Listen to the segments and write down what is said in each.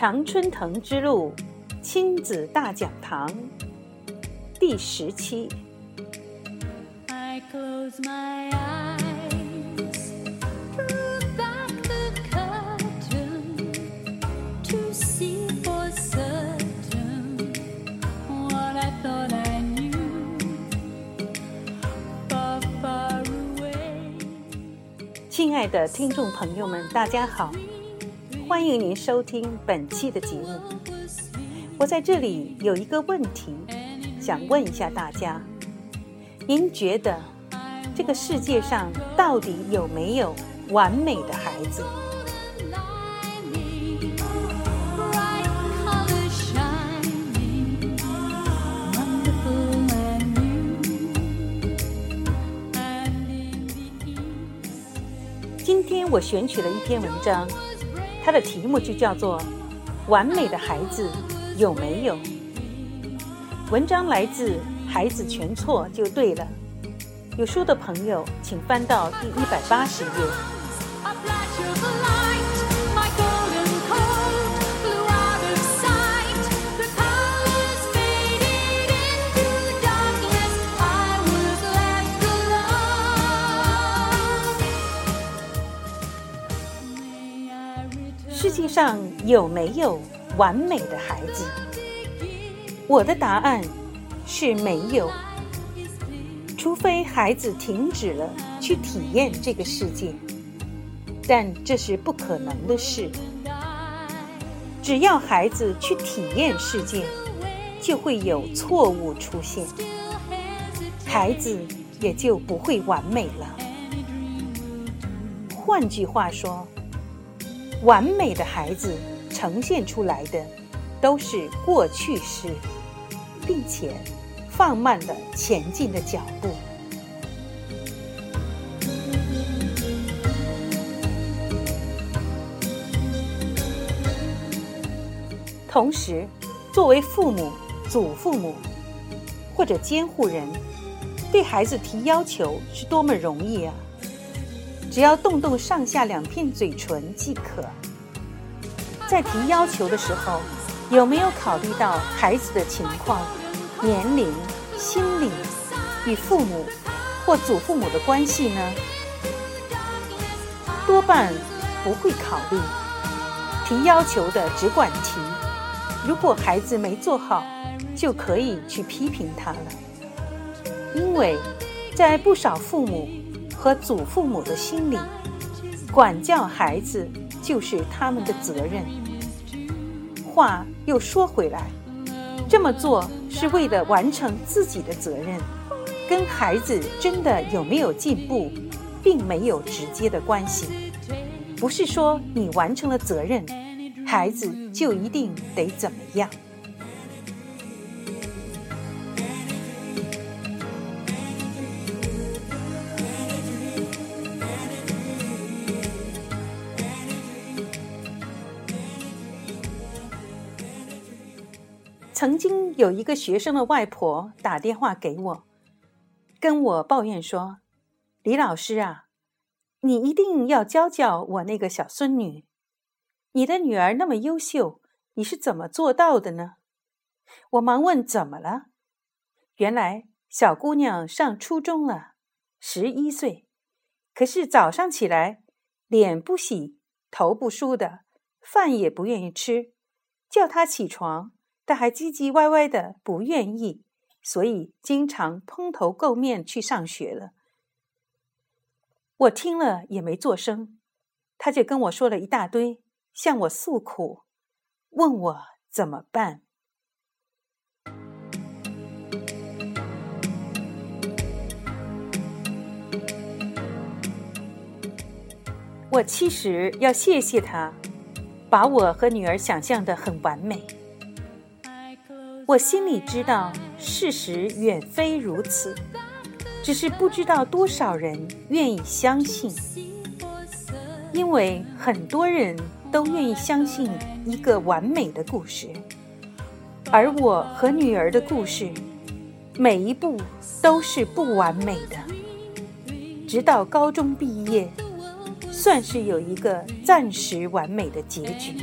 常春藤之路亲子大讲堂第十期。I close my eyes, drew back the curtain to see for certain what I thought I knew. Far, far away. 亲爱的听众朋友们，大家好，欢迎您收听本期的节目。我在这里有一个问题，想问一下大家：您觉得这个世界上到底有没有完美的孩子？今天我选取了一篇文章，它的题目就叫做《完美的孩子有没有》。文章来自《孩子全错就对了》，有书的朋友请翻到第一百八十页。上有没有完美的孩子？我的答案是没有，除非孩子停止了去体验这个世界，但这是不可能的事。只要孩子去体验世界，就会有错误出现，孩子也就不会完美了。换句话说，完美的孩子呈现出来的都是过去式，并且放慢了前进的脚步。同时，作为父母、祖父母或者监护人，对孩子提要求是多么容易啊！只要动动上下两片嘴唇即可。在提要求的时候，有没有考虑到孩子的情况、年龄、心理与父母或祖父母的关系呢？多半不会考虑。提要求的只管提，如果孩子没做好，就可以去批评他了。因为在不少父母和祖父母的心里，管教孩子就是他们的责任。话又说回来，这么做是为了完成自己的责任，跟孩子真的有没有进步，并没有直接的关系。不是说你完成了责任，孩子就一定得怎么样。曾经有一个学生的外婆打电话给我，跟我抱怨说：“李老师啊，你一定要教教我那个小孙女。你的女儿那么优秀，你是怎么做到的呢？”我忙问：“怎么了？”原来小姑娘上初中了，十一岁，可是早上起来脸不洗、头不梳的，饭也不愿意吃，叫她起床。他还唧唧歪歪的不愿意，所以经常蓬头垢面去上学了。我听了也没作声，他就跟我说了一大堆，向我诉苦，问我怎么办。我其实要谢谢他，把我和女儿想象的很完美。我心里知道，事实远非如此，只是不知道多少人愿意相信，因为很多人都愿意相信一个完美的故事，而我和女儿的故事，每一步都是不完美的。直到高中毕业，算是有一个暂时完美的结局。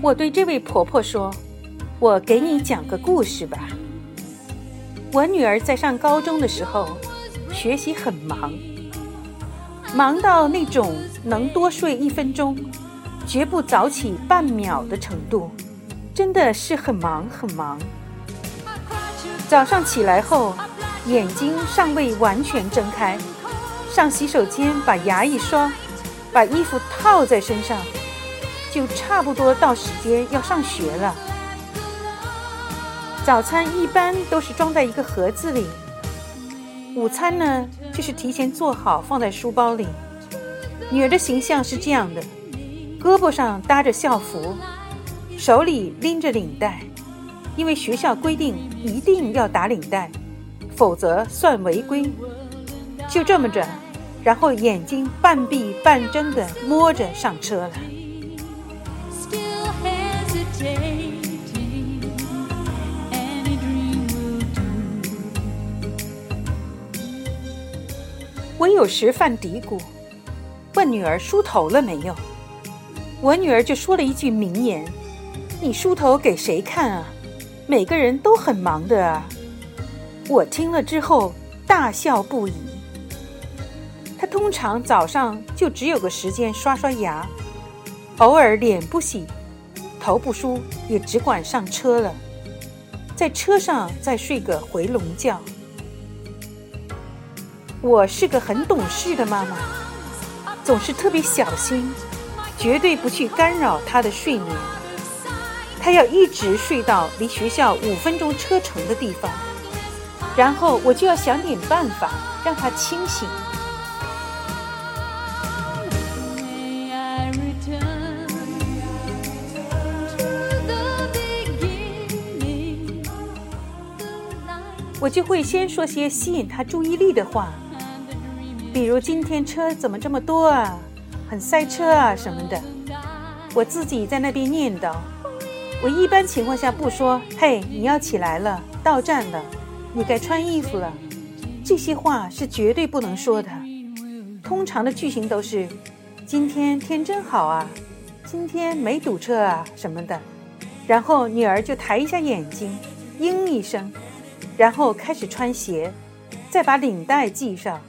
我对这位婆婆说：“我给你讲个故事吧。我女儿在上高中的时候，学习很忙，忙到那种能多睡一分钟，绝不早起半秒的程度，真的是很忙很忙。早上起来后，眼睛尚未完全睁开，上洗手间把牙一刷，把衣服套在身上。”就差不多到时间要上学了。早餐一般都是装在一个盒子里，午餐呢就是提前做好放在书包里。女儿的形象是这样的：胳膊上搭着校服，手里拎着领带，因为学校规定一定要打领带，否则算违规。就这么着，然后眼睛半闭半睁的摸着上车了。我有时犯嘀咕，问女儿梳头了没有。我女儿就说了一句名言：“你梳头给谁看啊？每个人都很忙的啊。”我听了之后大笑不已。她通常早上就只有个时间刷刷牙，偶尔脸不洗，头不梳，也只管上车了，在车上再睡个回笼觉。我是个很懂事的妈妈，总是特别小心，绝对不去干扰他的睡眠。他要一直睡到离学校五分钟车程的地方，然后我就要想点办法让他清醒。我就会先说些吸引他注意力的话，比如今天车怎么这么多啊，很塞车啊什么的。我自己在那边念叨。我一般情况下不说“嘿，你要起来了，到站了，你该穿衣服了”，这些话是绝对不能说的。通常的句型都是“今天天真好啊，今天没堵车啊”什么的，然后女儿就抬一下眼睛，应一声，然后开始穿鞋，再把领带系上，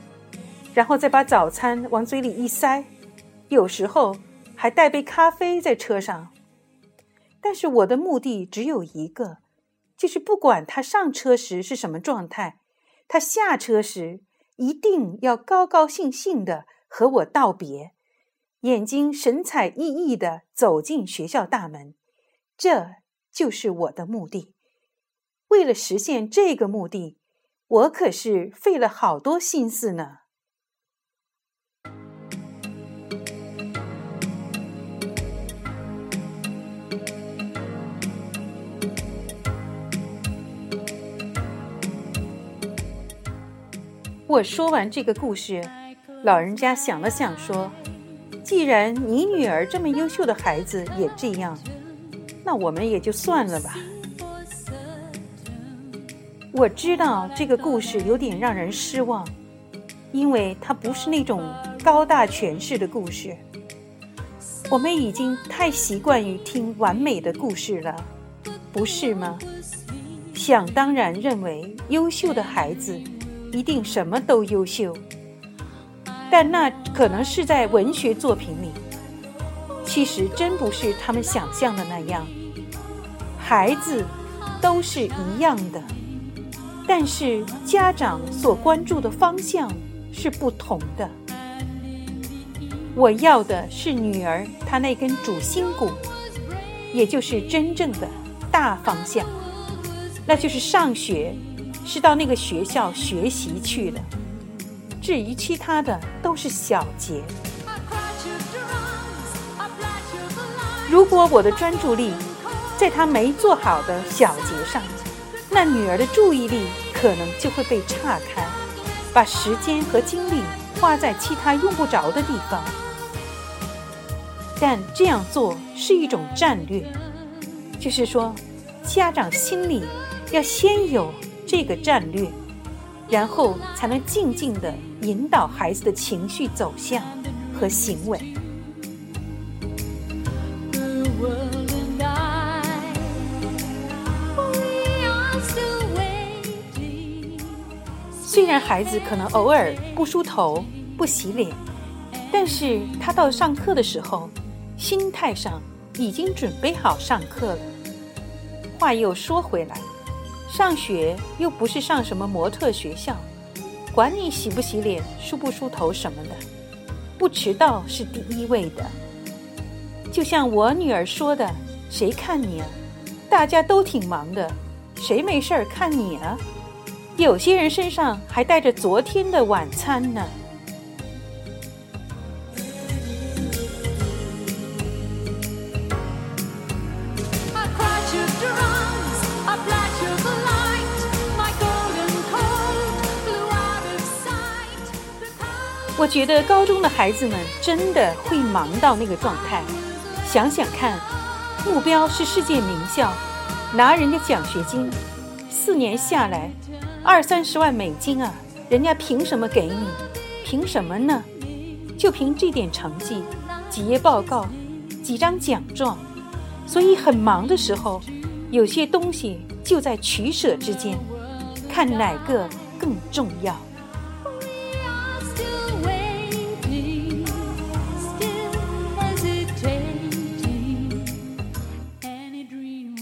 然后再把早餐往嘴里一塞，有时候还带杯咖啡在车上。但是我的目的只有一个，就是不管他上车时是什么状态，他下车时一定要高高兴兴的和我道别，眼睛神采奕奕的走进学校大门。这就是我的目的。为了实现这个目的，我可是费了好多心思呢。我说完这个故事，老人家想了想说：“既然你女儿这么优秀的孩子也这样，那我们也就算了吧。”我知道这个故事有点让人失望，因为它不是那种高大诠释的故事。我们已经太习惯于听完美的故事了，不是吗？想当然认为优秀的孩子一定什么都优秀，但那可能是在文学作品里。其实真不是他们想象的那样，孩子都是一样的。但是家长所关注的方向是不同的。我要的是女儿她那根主心骨，也就是真正的大方向，那就是上学，是到那个学校学习去了。至于其他的都是小节。如果我的专注力在她没做好的小节上，那女儿的注意力可能就会被岔开，把时间和精力花在其他用不着的地方。但这样做是一种战略，就是说，家长心里要先有这个战略，然后才能静静地引导孩子的情绪走向和行为。虽然孩子可能偶尔不梳头、不洗脸，但是他到上课的时候，心态上已经准备好上课了。话又说回来，上学又不是上什么模特学校，管你洗不洗脸、梳不梳头什么的，不迟到是第一位的。就像我女儿说的：“谁看你啊？大家都挺忙的，谁没事儿看你啊？有些人身上还带着昨天的晚餐呢。我觉得高中的孩子们真的会忙到那个状态，想想看，目标是世界名校，拿人家奖学金，四年下来。二三十万美金啊，人家凭什么给你？凭什么呢？就凭这点成绩，几页报告，几张奖状，所以很忙的时候，有些东西就在取舍之间，看哪个更重要。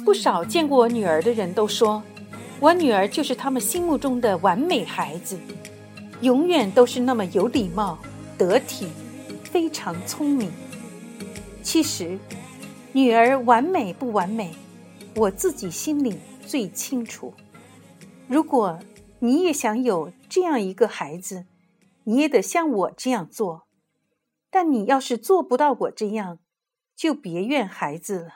不少见过我女儿的人都说，我女儿就是他们心目中的完美孩子，永远都是那么有礼貌、得体，非常聪明。其实，女儿完美不完美，我自己心里最清楚。如果你也想有这样一个孩子，你也得像我这样做。但你要是做不到我这样，就别怨孩子了。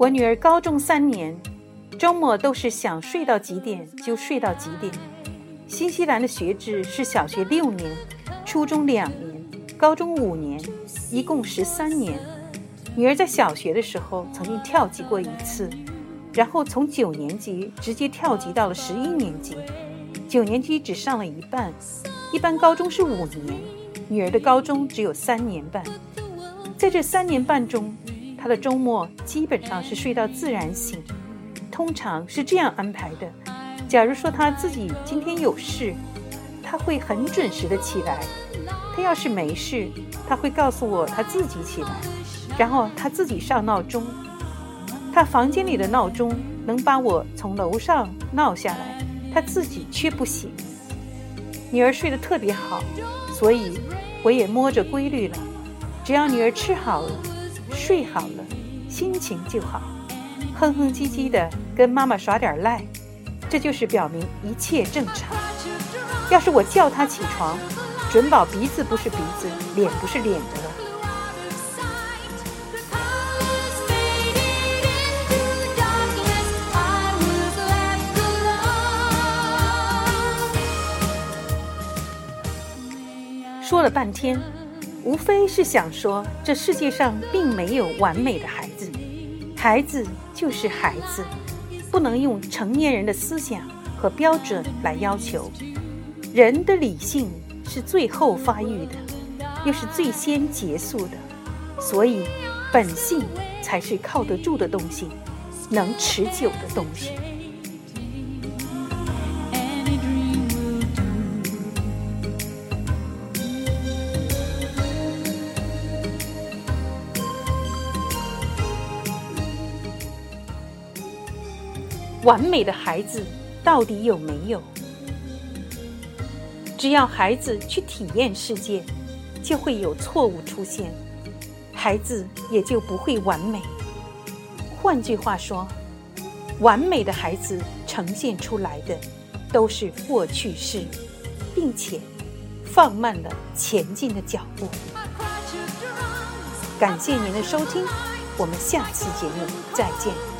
我女儿高中三年，周末都是想睡到几点就睡到几点。新西兰的学制是小学六年，初中两年，高中五年，一共十三年。女儿在小学的时候曾经跳级过一次，然后从九年级直接跳级到了十一年级，九年级只上了一半。一般高中是五年，女儿的高中只有三年半。在这三年半中，他的周末基本上是睡到自然醒，通常是这样安排的：假如说他自己今天有事，他会很准时的起来；他要是没事，他会告诉我他自己起来，然后他自己上闹钟。他房间里的闹钟能把我从楼上闹下来，他自己却不行。女儿睡得特别好，所以我也摸着规律了。只要女儿吃好了，睡好了，心情就好，哼哼唧唧的跟妈妈耍点赖，这就是表明一切正常。要是我叫他起床，准保鼻子不是鼻子，脸不是脸的了。说了半天，无非是想说，这世界上并没有完美的孩子，孩子就是孩子，不能用成年人的思想和标准来要求。人的理性是最后发育的，又是最先结束的，所以本性才是靠得住的东西，能持久的东西。完美的孩子到底有没有？只要孩子去体验世界，就会有错误出现，孩子也就不会完美。换句话说，完美的孩子呈现出来的都是过去式，并且放慢了前进的脚步。感谢您的收听，我们下次节目再见。